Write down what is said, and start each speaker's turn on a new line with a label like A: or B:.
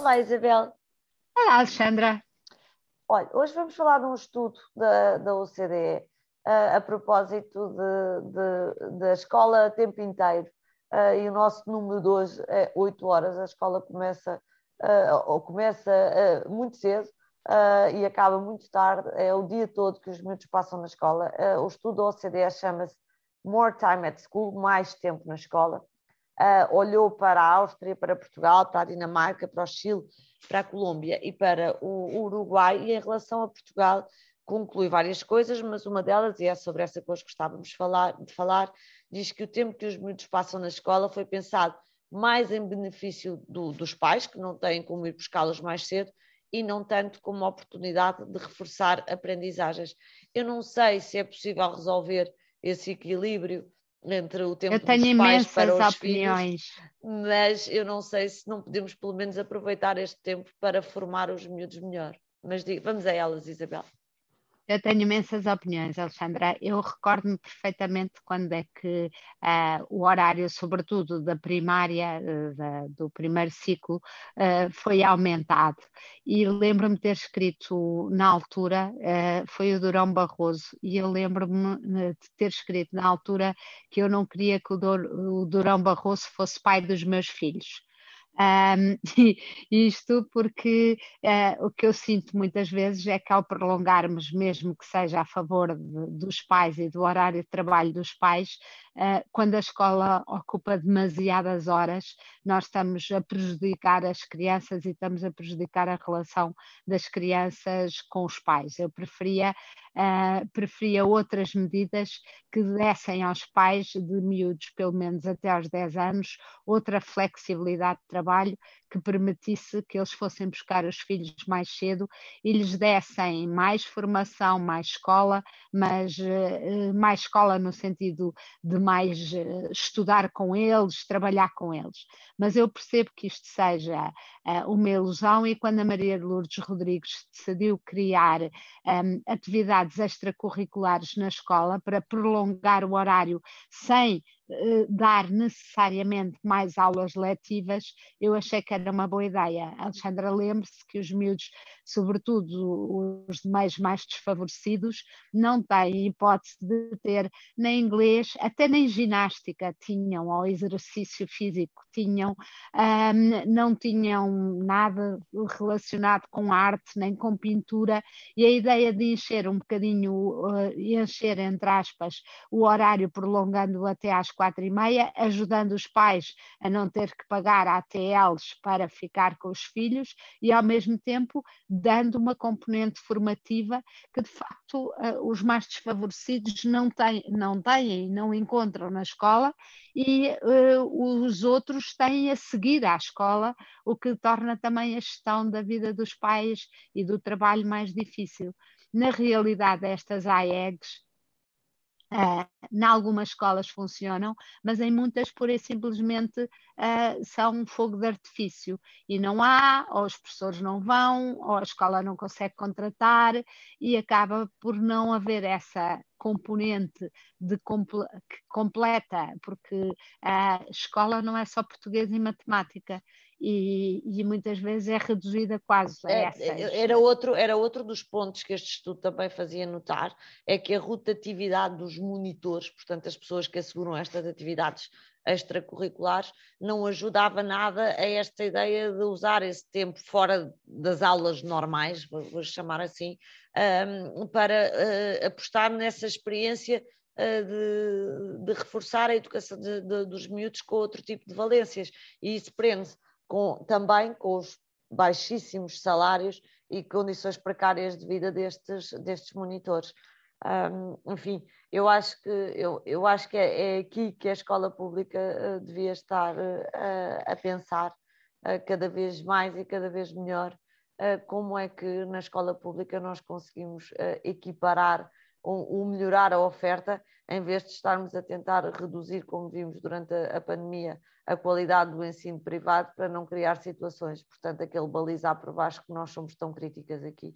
A: Olá, Isabel.
B: Olá, Alexandra.
A: Olha, hoje vamos falar de um estudo da, da OCDE uh, a propósito de, de, da escola a tempo inteiro. Uh, e o nosso número de hoje é 8 horas. A escola começa, uh, ou começa muito cedo e acaba muito tarde. É o dia todo que os miúdos passam na escola. o estudo da OCDE chama-se More Time at School, mais tempo na escola. Olhou para a Áustria, para Portugal, para a Dinamarca, para o Chile, para a Colômbia e para o Uruguai, e em relação a Portugal, conclui várias coisas, mas uma delas, e é sobre essa que hoje gostávamos de falar, de falar, diz que o tempo que os miúdos passam na escola foi pensado mais em benefício do, dos pais, que não têm como ir buscá-los mais cedo, e não tanto como oportunidade de reforçar aprendizagens. Eu não sei se é possível resolver esse equilíbrio entre o tempo
B: eu tenho
A: dos pais para os
B: opiniões.
A: filhos, mas eu não sei se não podemos pelo menos aproveitar este tempo para formar os miúdos melhor. Mas diga, vamos a elas, Isabel.
B: Eu tenho imensas opiniões, Alexandra. Eu recordo-me perfeitamente quando é que uh, o horário, sobretudo da primária, uh, da, do primeiro ciclo, uh, foi aumentado. E lembro-me ter escrito na altura, foi o Durão Barroso, e eu lembro-me de ter escrito na altura que eu não queria que o Durão Barroso fosse pai dos meus filhos. Um, isto porque uh, o que eu sinto muitas vezes é que ao prolongarmos, mesmo que seja a favor de, dos pais e do horário de trabalho dos pais, uh, quando a escola ocupa demasiadas horas, nós estamos a prejudicar as crianças e estamos a prejudicar a relação das crianças com os pais. Eu preferia uh, preferia outras medidas que dessem aos pais de miúdos, pelo menos até aos 10 anos, outra flexibilidade de trabalho que permitisse que eles fossem buscar os filhos mais cedo e lhes dessem mais formação, mais escola, mas uh, mais escola no sentido de mais uh, estudar com eles, trabalhar com eles. Mas eu percebo que isto seja uma ilusão e quando a Maria Lourdes Rodrigues decidiu criar um, atividades extracurriculares na escola para prolongar o horário sem dar necessariamente mais aulas letivas, eu achei que era uma boa ideia. Alexandra, lembre-se que os miúdos, sobretudo os meios mais desfavorecidos, não têm hipótese de ter nem inglês, até nem ginástica tinham, ou exercício físico tinham, um, não tinham nada relacionado com arte, nem com pintura, e a ideia de encher um bocadinho, uh, encher entre aspas, o horário prolongando até às quatro e meia, ajudando os pais a não ter que pagar ATLs para ficar com os filhos e, ao mesmo tempo, dando uma componente formativa que, de facto, eh, os mais desfavorecidos não têm, não têm não encontram na escola e uh, os outros têm a seguir à escola, o que torna também a gestão da vida dos pais e do trabalho mais difícil. Na realidade, estas AEGs Uh, em algumas escolas funcionam, mas em muitas, por e simplesmente, uh, são um fogo de artifício. E não há, ou os professores não vão, ou a escola não consegue contratar e acaba por não haver essa componente de comple completa, porque a escola não é só português e matemática, e, e, muitas vezes é reduzida quase a é, essas.
A: Era outro, era outro dos pontos que este estudo também fazia notar, é que a rotatividade dos monitores, portanto as pessoas que asseguram estas atividades extracurriculares, não ajudava nada a esta ideia de usar esse tempo fora das aulas normais, vou, chamar assim, para uh, apostar nessa experiência uh, de, de, reforçar a educação de, de, dos miúdos com outro tipo de valências. E isso prende com, também com os baixíssimos salários e condições precárias de vida destes, destes monitores. Um, enfim, eu acho que, eu, eu acho que é, é aqui que a escola pública uh, devia estar uh, a pensar uh, cada vez mais e cada vez melhor como é que na escola pública nós conseguimos equiparar ou, melhorar a oferta, em vez de estarmos a tentar reduzir, como vimos durante a, a pandemia, a qualidade do ensino privado para não criar situações. Portanto, aquele balizar por baixo que nós somos tão críticas aqui.